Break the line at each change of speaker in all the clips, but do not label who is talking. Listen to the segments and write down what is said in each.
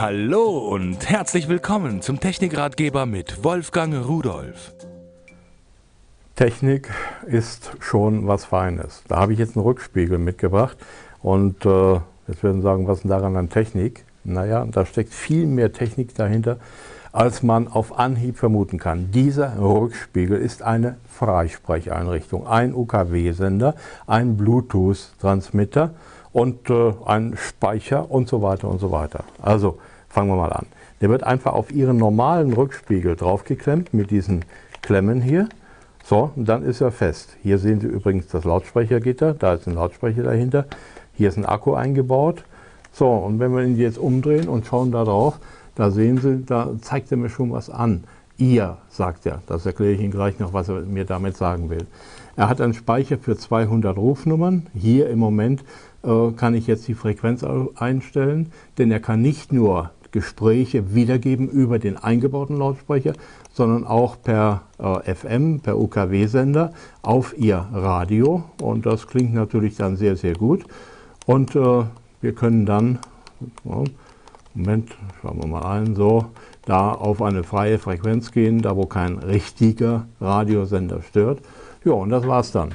Hallo und herzlich willkommen zum Technikratgeber mit Wolfgang Rudolf.
Technik ist schon was Feines. Da habe ich jetzt einen Rückspiegel mitgebracht und äh, jetzt werden Sie sagen, was ist daran an Technik? Naja, da steckt viel mehr Technik dahinter, als man auf Anhieb vermuten kann. Dieser Rückspiegel ist eine Freisprecheinrichtung, ein UKW-Sender, ein Bluetooth-Transmitter und äh, ein Speicher und so weiter und so weiter. Also fangen wir mal an. Der wird einfach auf Ihren normalen Rückspiegel draufgeklemmt mit diesen Klemmen hier. So, und dann ist er fest. Hier sehen Sie übrigens das Lautsprechergitter, da ist ein Lautsprecher dahinter. Hier ist ein Akku eingebaut. So, und wenn wir ihn jetzt umdrehen und schauen da drauf, da sehen Sie, da zeigt er mir schon was an. Ihr, sagt er. Das erkläre ich Ihnen gleich noch, was er mir damit sagen will. Er hat einen Speicher für 200 Rufnummern. Hier im Moment äh, kann ich jetzt die Frequenz einstellen, denn er kann nicht nur Gespräche wiedergeben über den eingebauten Lautsprecher, sondern auch per äh, FM, per UKW-Sender auf Ihr Radio. Und das klingt natürlich dann sehr, sehr gut. Und äh, wir können dann, Moment, schauen wir mal ein, so, da auf eine freie Frequenz gehen, da wo kein richtiger Radiosender stört. Ja, und das war's dann.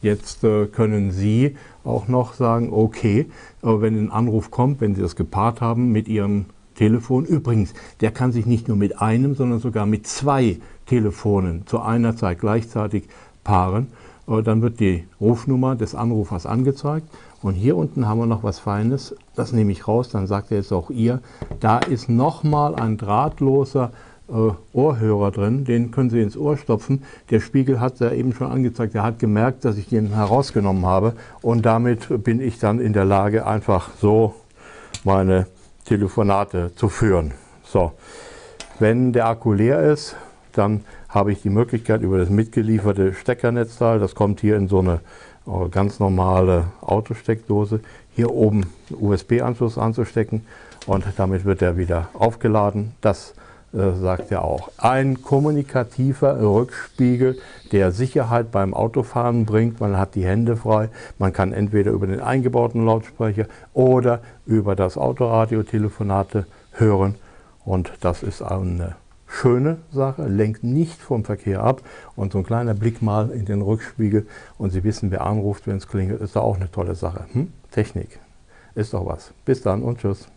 Jetzt äh, können Sie auch noch sagen, okay, wenn ein Anruf kommt, wenn Sie das gepaart haben mit Ihrem Telefon, übrigens, der kann sich nicht nur mit einem, sondern sogar mit zwei Telefonen zu einer Zeit gleichzeitig paaren. Äh, dann wird die Rufnummer des Anrufers angezeigt. Und hier unten haben wir noch was Feines, das nehme ich raus, dann sagt er jetzt auch ihr, da ist nochmal ein drahtloser äh, Ohrhörer drin, den können Sie ins Ohr stopfen. Der Spiegel hat ja eben schon angezeigt, er hat gemerkt, dass ich den herausgenommen habe und damit bin ich dann in der Lage, einfach so meine Telefonate zu führen. So, wenn der Akku leer ist, dann habe ich die Möglichkeit über das mitgelieferte Steckernetzteil, das kommt hier in so eine äh, ganz normale Autosteckdose, hier oben USB-Anschluss anzustecken und damit wird er wieder aufgeladen. Das äh, sagt er auch. Ein kommunikativer Rückspiegel, der Sicherheit beim Autofahren bringt. Man hat die Hände frei. Man kann entweder über den eingebauten Lautsprecher oder über das Autoradio Telefonate hören. Und das ist eine schöne Sache, lenkt nicht vom Verkehr ab. Und so ein kleiner Blick mal in den Rückspiegel und Sie wissen, wer anruft, wenn es klingelt, ist da auch eine tolle Sache. Hm? Technik ist doch was. Bis dann und tschüss.